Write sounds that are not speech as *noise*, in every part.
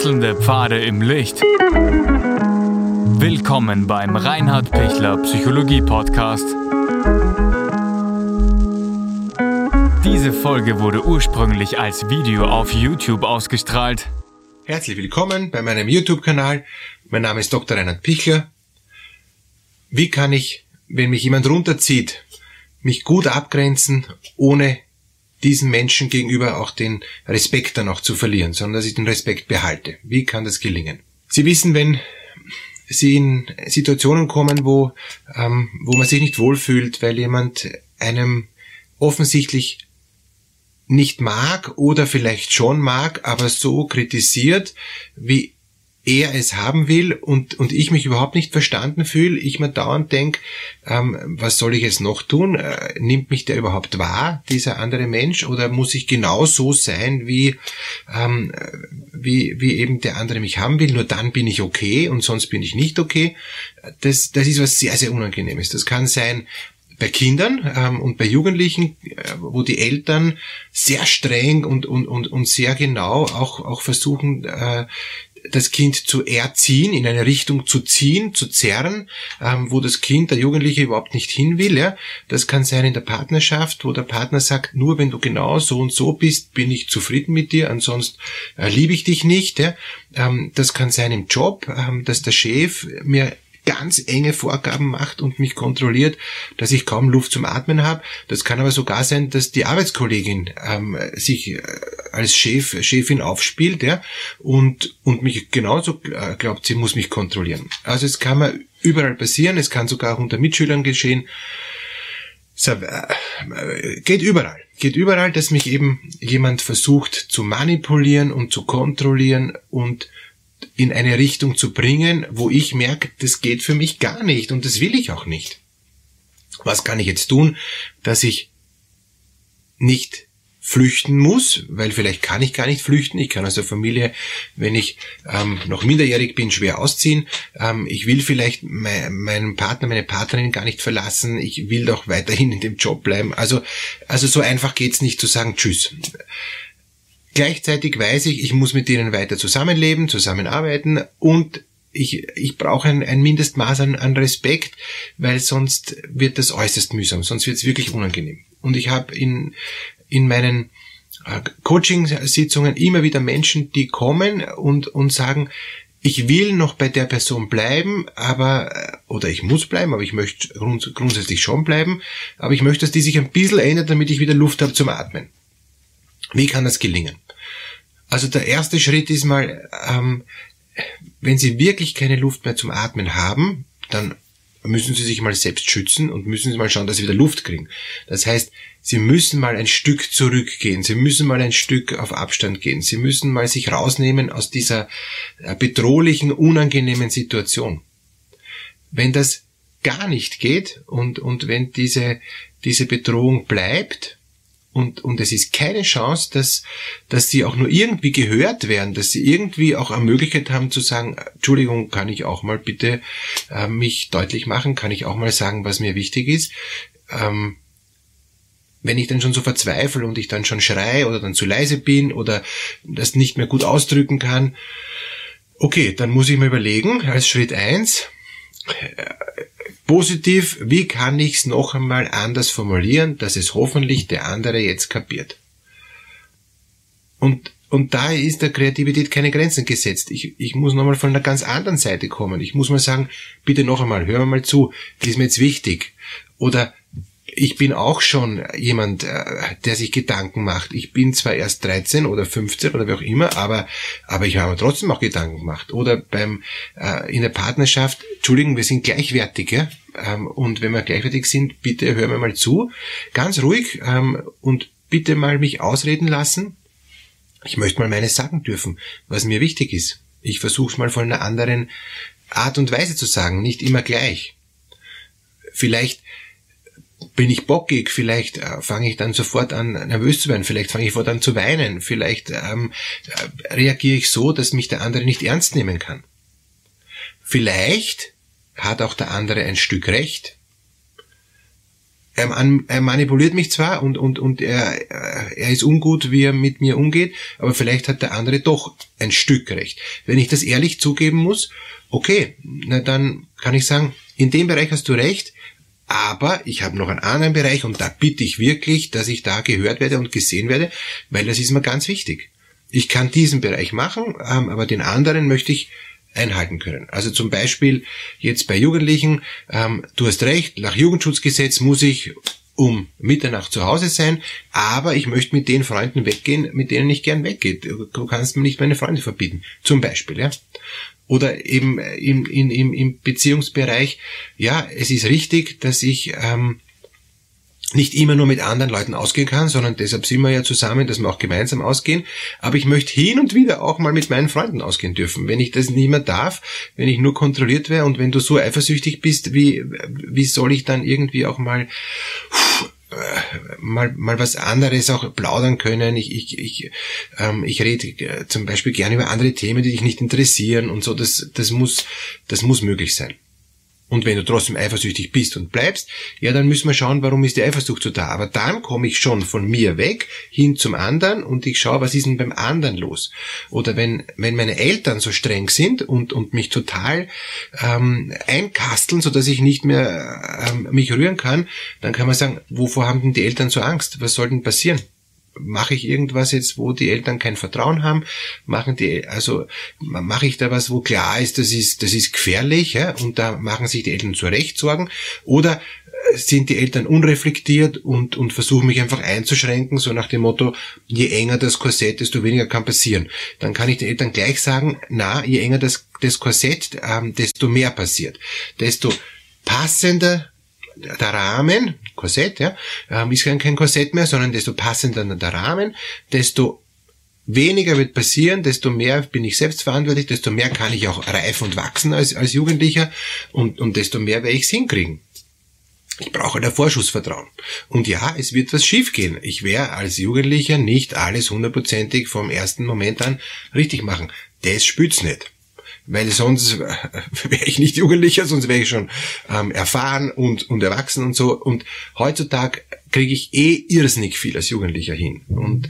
Wechselnde Pfade im Licht. Willkommen beim Reinhard Pichler Psychologie Podcast. Diese Folge wurde ursprünglich als Video auf YouTube ausgestrahlt. Herzlich willkommen bei meinem YouTube-Kanal. Mein Name ist Dr. Reinhard Pichler. Wie kann ich, wenn mich jemand runterzieht, mich gut abgrenzen, ohne diesen Menschen gegenüber auch den Respekt dann auch zu verlieren, sondern dass ich den Respekt behalte. Wie kann das gelingen? Sie wissen, wenn Sie in Situationen kommen, wo, ähm, wo man sich nicht wohlfühlt, weil jemand einem offensichtlich nicht mag oder vielleicht schon mag, aber so kritisiert, wie er es haben will und, und ich mich überhaupt nicht verstanden fühle, ich mir dauernd denke, ähm, was soll ich jetzt noch tun? Äh, nimmt mich der überhaupt wahr, dieser andere Mensch, oder muss ich genau so sein, wie, ähm, wie, wie eben der andere mich haben will? Nur dann bin ich okay und sonst bin ich nicht okay. Das, das ist was sehr, sehr Unangenehmes. Das kann sein, bei Kindern ähm, und bei Jugendlichen, äh, wo die Eltern sehr streng und, und, und, und sehr genau auch, auch versuchen, äh, das Kind zu erziehen, in eine Richtung zu ziehen, zu zerren, ähm, wo das Kind, der Jugendliche überhaupt nicht hin will. Ja? Das kann sein in der Partnerschaft, wo der Partner sagt, nur wenn du genau so und so bist, bin ich zufrieden mit dir, ansonsten äh, liebe ich dich nicht. Ja? Ähm, das kann sein im Job, ähm, dass der Chef mir ganz enge Vorgaben macht und mich kontrolliert, dass ich kaum Luft zum Atmen habe. Das kann aber sogar sein, dass die Arbeitskollegin ähm, sich äh, als Chef, Chefin aufspielt ja, und, und mich genauso äh, glaubt, sie muss mich kontrollieren. Also es kann mir überall passieren, es kann sogar auch unter Mitschülern geschehen. Äh, geht überall. Geht überall, dass mich eben jemand versucht zu manipulieren und zu kontrollieren und in eine Richtung zu bringen, wo ich merke, das geht für mich gar nicht und das will ich auch nicht. Was kann ich jetzt tun, dass ich nicht flüchten muss, weil vielleicht kann ich gar nicht flüchten. Ich kann aus der Familie, wenn ich ähm, noch minderjährig bin, schwer ausziehen. Ähm, ich will vielleicht me meinen Partner, meine Partnerin gar nicht verlassen. Ich will doch weiterhin in dem Job bleiben. Also, also so einfach geht's nicht zu sagen Tschüss. Gleichzeitig weiß ich, ich muss mit denen weiter zusammenleben, zusammenarbeiten und ich, ich brauche ein, ein Mindestmaß an, an Respekt, weil sonst wird das äußerst mühsam, sonst wird es wirklich unangenehm. Und ich habe in, in meinen äh, Coaching-Sitzungen immer wieder Menschen, die kommen und, und sagen, ich will noch bei der Person bleiben, aber, äh, oder ich muss bleiben, aber ich möchte grund, grundsätzlich schon bleiben, aber ich möchte, dass die sich ein bisschen ändert, damit ich wieder Luft habe zum Atmen. Wie kann das gelingen? Also der erste Schritt ist mal, ähm, wenn Sie wirklich keine Luft mehr zum Atmen haben, dann müssen Sie sich mal selbst schützen und müssen Sie mal schauen, dass Sie wieder Luft kriegen. Das heißt, Sie müssen mal ein Stück zurückgehen. Sie müssen mal ein Stück auf Abstand gehen. Sie müssen mal sich rausnehmen aus dieser äh, bedrohlichen, unangenehmen Situation. Wenn das gar nicht geht und, und wenn diese, diese Bedrohung bleibt, und, und es ist keine Chance, dass, dass sie auch nur irgendwie gehört werden, dass sie irgendwie auch eine Möglichkeit haben zu sagen, Entschuldigung, kann ich auch mal bitte äh, mich deutlich machen, kann ich auch mal sagen, was mir wichtig ist. Ähm, wenn ich dann schon so verzweifle und ich dann schon schrei oder dann zu leise bin oder das nicht mehr gut ausdrücken kann, okay, dann muss ich mir überlegen, als Schritt eins Positiv, wie kann ich es noch einmal anders formulieren, dass es hoffentlich der andere jetzt kapiert? Und, und da ist der Kreativität keine Grenzen gesetzt. Ich, ich muss nochmal von einer ganz anderen Seite kommen. Ich muss mal sagen, bitte noch einmal, hör mal zu, das ist mir jetzt wichtig. Oder ich bin auch schon jemand, äh, der sich Gedanken macht. Ich bin zwar erst 13 oder 15 oder wie auch immer, aber, aber ich habe trotzdem auch Gedanken gemacht. Oder beim, äh, in der Partnerschaft, Entschuldigung, wir sind gleichwertig, ja? Ähm, und wenn wir gleichwertig sind, bitte hör mir mal zu. Ganz ruhig, ähm, und bitte mal mich ausreden lassen. Ich möchte mal meines sagen dürfen, was mir wichtig ist. Ich versuche es mal von einer anderen Art und Weise zu sagen, nicht immer gleich. Vielleicht bin ich bockig, vielleicht äh, fange ich dann sofort an nervös zu werden, vielleicht fange ich vor an zu weinen, vielleicht ähm, äh, reagiere ich so, dass mich der andere nicht ernst nehmen kann. Vielleicht hat auch der andere ein Stück recht. er, er manipuliert mich zwar und, und, und er, er ist ungut, wie er mit mir umgeht, aber vielleicht hat der andere doch ein Stück recht. Wenn ich das ehrlich zugeben muss, okay, na dann kann ich sagen, in dem Bereich hast du recht, aber ich habe noch einen anderen Bereich und da bitte ich wirklich, dass ich da gehört werde und gesehen werde, weil das ist mir ganz wichtig. Ich kann diesen Bereich machen, ähm, aber den anderen möchte ich einhalten können. Also zum Beispiel jetzt bei Jugendlichen, ähm, du hast recht, nach Jugendschutzgesetz muss ich um Mitternacht zu Hause sein, aber ich möchte mit den Freunden weggehen, mit denen ich gern weggehe. Du kannst mir nicht meine Freunde verbieten, zum Beispiel. Ja? Oder eben im, im, im Beziehungsbereich, ja, es ist richtig, dass ich ähm, nicht immer nur mit anderen Leuten ausgehen kann, sondern deshalb sind wir ja zusammen, dass wir auch gemeinsam ausgehen. Aber ich möchte hin und wieder auch mal mit meinen Freunden ausgehen dürfen. Wenn ich das nicht mehr darf, wenn ich nur kontrolliert wäre und wenn du so eifersüchtig bist, wie, wie soll ich dann irgendwie auch mal, mal, mal was anderes auch plaudern können. Ich, ich, ich, ähm, ich rede äh, zum Beispiel gerne über andere Themen, die dich nicht interessieren und so. Das, das muss, das muss möglich sein. Und wenn du trotzdem eifersüchtig bist und bleibst, ja, dann müssen wir schauen, warum ist die Eifersucht so da. Aber dann komme ich schon von mir weg hin zum anderen und ich schaue, was ist denn beim anderen los. Oder wenn, wenn meine Eltern so streng sind und, und mich total ähm, einkasteln, so dass ich nicht mehr ähm, mich rühren kann, dann kann man sagen, wovor haben denn die Eltern so Angst? Was soll denn passieren? Mache ich irgendwas jetzt, wo die Eltern kein Vertrauen haben? Machen die, also mache ich da was, wo klar ist, das ist, das ist gefährlich, ja, und da machen sich die Eltern zu Recht Sorgen? Oder äh, sind die Eltern unreflektiert und, und versuchen mich einfach einzuschränken, so nach dem Motto, je enger das Korsett, desto weniger kann passieren. Dann kann ich den Eltern gleich sagen, na, je enger das, das Korsett, ähm, desto mehr passiert. Desto passender der Rahmen, Korsett, ja, ähm, ist kein Korsett mehr, sondern desto passender der Rahmen, desto weniger wird passieren, desto mehr bin ich selbstverantwortlich, desto mehr kann ich auch reifen und wachsen als, als Jugendlicher und, und desto mehr werde ich es hinkriegen. Ich brauche da Vorschussvertrauen. Und ja, es wird was schiefgehen. Ich werde als Jugendlicher nicht alles hundertprozentig vom ersten Moment an richtig machen. Das spürt's nicht weil sonst *laughs* wäre ich nicht Jugendlicher, sonst wäre ich schon ähm, erfahren und, und erwachsen und so. Und heutzutage kriege ich eh irrsinnig viel als Jugendlicher hin. Und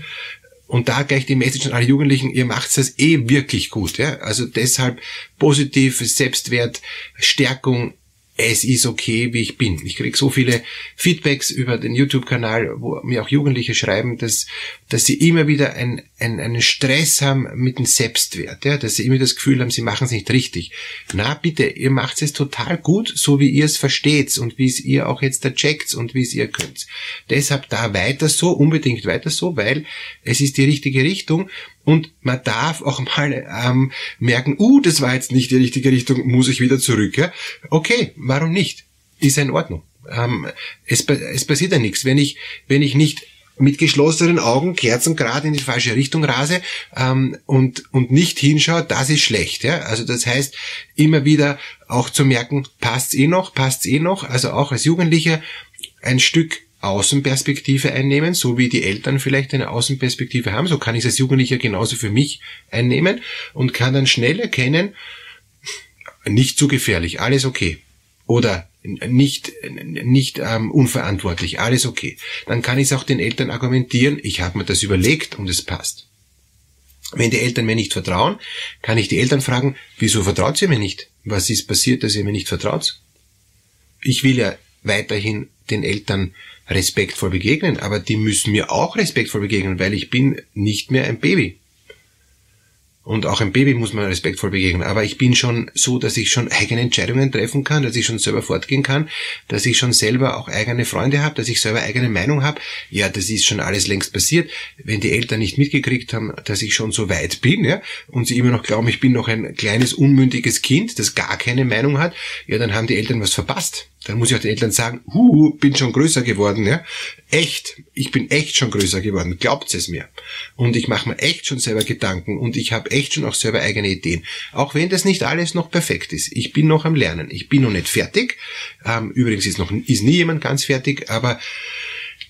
und da gleich die Message an alle Jugendlichen, ihr macht es eh wirklich gut. Ja? Also deshalb positiv, Selbstwert, Stärkung, es ist okay, wie ich bin. Ich kriege so viele Feedbacks über den YouTube-Kanal, wo mir auch Jugendliche schreiben, dass, dass sie immer wieder ein, ein, einen Stress haben mit dem Selbstwert, ja, dass sie immer das Gefühl haben, sie machen es nicht richtig. Na bitte, ihr macht es total gut, so wie ihr es versteht und wie es ihr auch jetzt da checkt und wie es ihr könnt. Deshalb da weiter so, unbedingt weiter so, weil es ist die richtige Richtung und man darf auch mal ähm, merken, uh, das war jetzt nicht die richtige Richtung, muss ich wieder zurück. Ja? Okay, warum nicht? Ist in Ordnung. Ähm, es, es passiert ja nichts. Wenn ich, wenn ich nicht mit geschlossenen Augen kerzengrad in die falsche Richtung rase ähm, und, und nicht hinschaue, das ist schlecht. Ja? Also das heißt, immer wieder auch zu merken, passt's eh noch, passt's eh noch. Also auch als Jugendlicher ein Stück Außenperspektive einnehmen, so wie die Eltern vielleicht eine Außenperspektive haben. So kann ich es als Jugendlicher genauso für mich einnehmen und kann dann schnell erkennen, nicht zu gefährlich, alles okay. Oder nicht, nicht ähm, unverantwortlich, alles okay. Dann kann ich es auch den Eltern argumentieren, ich habe mir das überlegt und es passt. Wenn die Eltern mir nicht vertrauen, kann ich die Eltern fragen, wieso vertraut ihr mir nicht? Was ist passiert, dass ihr mir nicht vertraut? Ich will ja weiterhin den Eltern respektvoll begegnen, aber die müssen mir auch respektvoll begegnen, weil ich bin nicht mehr ein Baby. Und auch ein Baby muss man respektvoll begegnen. Aber ich bin schon so, dass ich schon eigene Entscheidungen treffen kann, dass ich schon selber fortgehen kann, dass ich schon selber auch eigene Freunde habe, dass ich selber eigene Meinung habe. Ja, das ist schon alles längst passiert. Wenn die Eltern nicht mitgekriegt haben, dass ich schon so weit bin, ja, und sie immer noch glauben, ich bin noch ein kleines, unmündiges Kind, das gar keine Meinung hat, ja, dann haben die Eltern was verpasst. Dann muss ich auch den Eltern sagen, hu, bin schon größer geworden, ja. Echt, ich bin echt schon größer geworden, glaubt es mir. Und ich mache mir echt schon selber Gedanken und ich habe echt schon auch selber eigene Ideen. Auch wenn das nicht alles noch perfekt ist. Ich bin noch am Lernen. Ich bin noch nicht fertig. Ähm, übrigens ist noch ist nie jemand ganz fertig, aber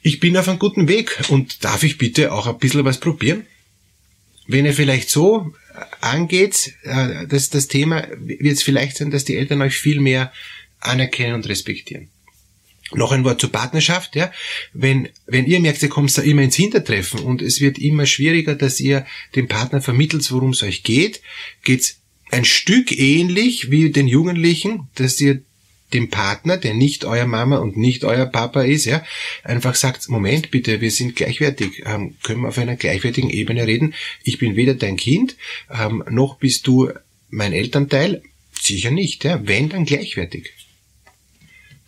ich bin auf einem guten Weg und darf ich bitte auch ein bisschen was probieren? Wenn ihr vielleicht so äh, angeht, äh, das, das Thema wird es vielleicht sein, dass die Eltern euch viel mehr anerkennen und respektieren. Noch ein Wort zur Partnerschaft, ja. Wenn, wenn ihr merkt, ihr kommt da immer ins Hintertreffen und es wird immer schwieriger, dass ihr dem Partner vermittelt, worum es euch geht, geht's ein Stück ähnlich wie den Jugendlichen, dass ihr dem Partner, der nicht euer Mama und nicht euer Papa ist, ja, einfach sagt, Moment bitte, wir sind gleichwertig, ähm, können wir auf einer gleichwertigen Ebene reden. Ich bin weder dein Kind, ähm, noch bist du mein Elternteil. Sicher nicht, ja. Wenn, dann gleichwertig.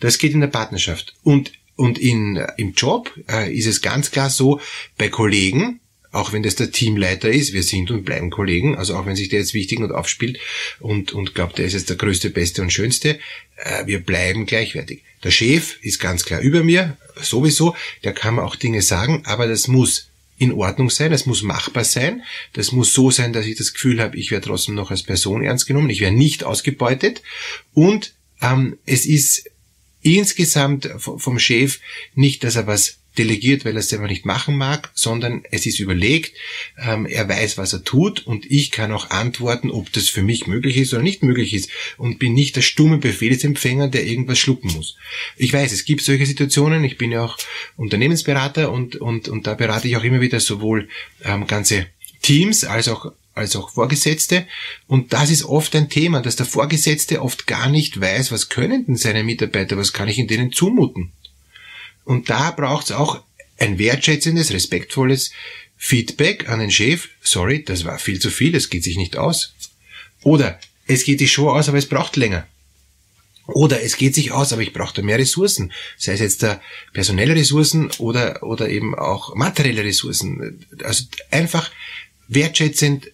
Das geht in der Partnerschaft. Und, und in, im Job äh, ist es ganz klar so, bei Kollegen, auch wenn das der Teamleiter ist, wir sind und bleiben Kollegen, also auch wenn sich der jetzt wichtig und aufspielt und, und glaubt, der ist jetzt der größte, beste und schönste, äh, wir bleiben gleichwertig. Der Chef ist ganz klar über mir, sowieso, der kann mir auch Dinge sagen, aber das muss in Ordnung sein, das muss machbar sein, das muss so sein, dass ich das Gefühl habe, ich werde trotzdem noch als Person ernst genommen, ich werde nicht ausgebeutet und ähm, es ist insgesamt vom Chef nicht, dass er was delegiert, weil er es selber nicht machen mag, sondern es ist überlegt, ähm, er weiß, was er tut und ich kann auch antworten, ob das für mich möglich ist oder nicht möglich ist und bin nicht der stumme Befehlsempfänger, der irgendwas schlucken muss. Ich weiß, es gibt solche Situationen, ich bin ja auch Unternehmensberater und, und, und da berate ich auch immer wieder sowohl ähm, ganze Teams als auch als auch Vorgesetzte. Und das ist oft ein Thema, dass der Vorgesetzte oft gar nicht weiß, was können denn seine Mitarbeiter, was kann ich in denen zumuten. Und da braucht es auch ein wertschätzendes, respektvolles Feedback an den Chef. Sorry, das war viel zu viel, es geht sich nicht aus. Oder es geht sich schon aus, aber es braucht länger. Oder es geht sich aus, aber ich brauche da mehr Ressourcen. Sei es jetzt da personelle Ressourcen oder, oder eben auch materielle Ressourcen. Also einfach wertschätzend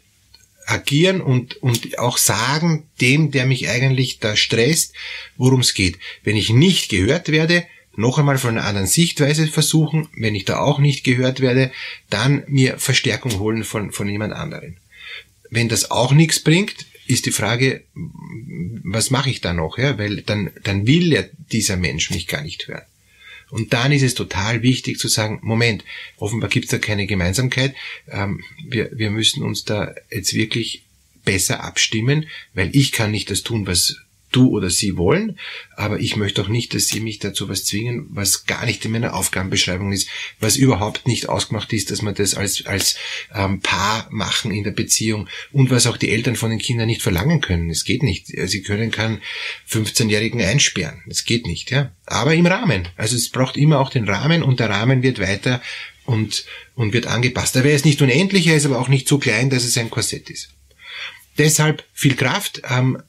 agieren und, und auch sagen dem, der mich eigentlich da stresst, worum es geht. Wenn ich nicht gehört werde, noch einmal von einer anderen Sichtweise versuchen. Wenn ich da auch nicht gehört werde, dann mir Verstärkung holen von, von jemand anderen. Wenn das auch nichts bringt, ist die Frage, was mache ich da noch? Ja? Weil dann, dann will ja dieser Mensch mich gar nicht hören. Und dann ist es total wichtig zu sagen, Moment, offenbar gibt es da keine Gemeinsamkeit. Ähm, wir, wir müssen uns da jetzt wirklich besser abstimmen, weil ich kann nicht das tun, was du oder sie wollen, aber ich möchte auch nicht, dass sie mich dazu was zwingen, was gar nicht in meiner Aufgabenbeschreibung ist, was überhaupt nicht ausgemacht ist, dass man das als, als ähm, Paar machen in der Beziehung und was auch die Eltern von den Kindern nicht verlangen können. Es geht nicht. Sie können keinen 15-Jährigen einsperren. Es geht nicht, ja. Aber im Rahmen. Also es braucht immer auch den Rahmen und der Rahmen wird weiter und, und wird angepasst. Da wäre es nicht unendlich, er ist aber auch nicht so klein, dass es ein Korsett ist. Deshalb viel Kraft. Ähm,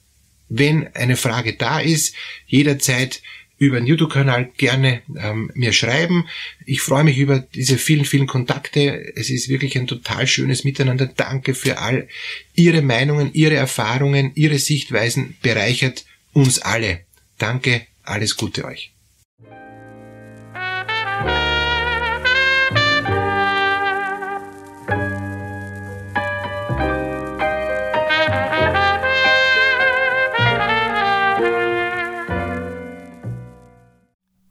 wenn eine Frage da ist, jederzeit über den YouTube-Kanal gerne ähm, mir schreiben. Ich freue mich über diese vielen, vielen Kontakte. Es ist wirklich ein total schönes Miteinander. Danke für all Ihre Meinungen, Ihre Erfahrungen, Ihre Sichtweisen. Bereichert uns alle. Danke, alles Gute euch.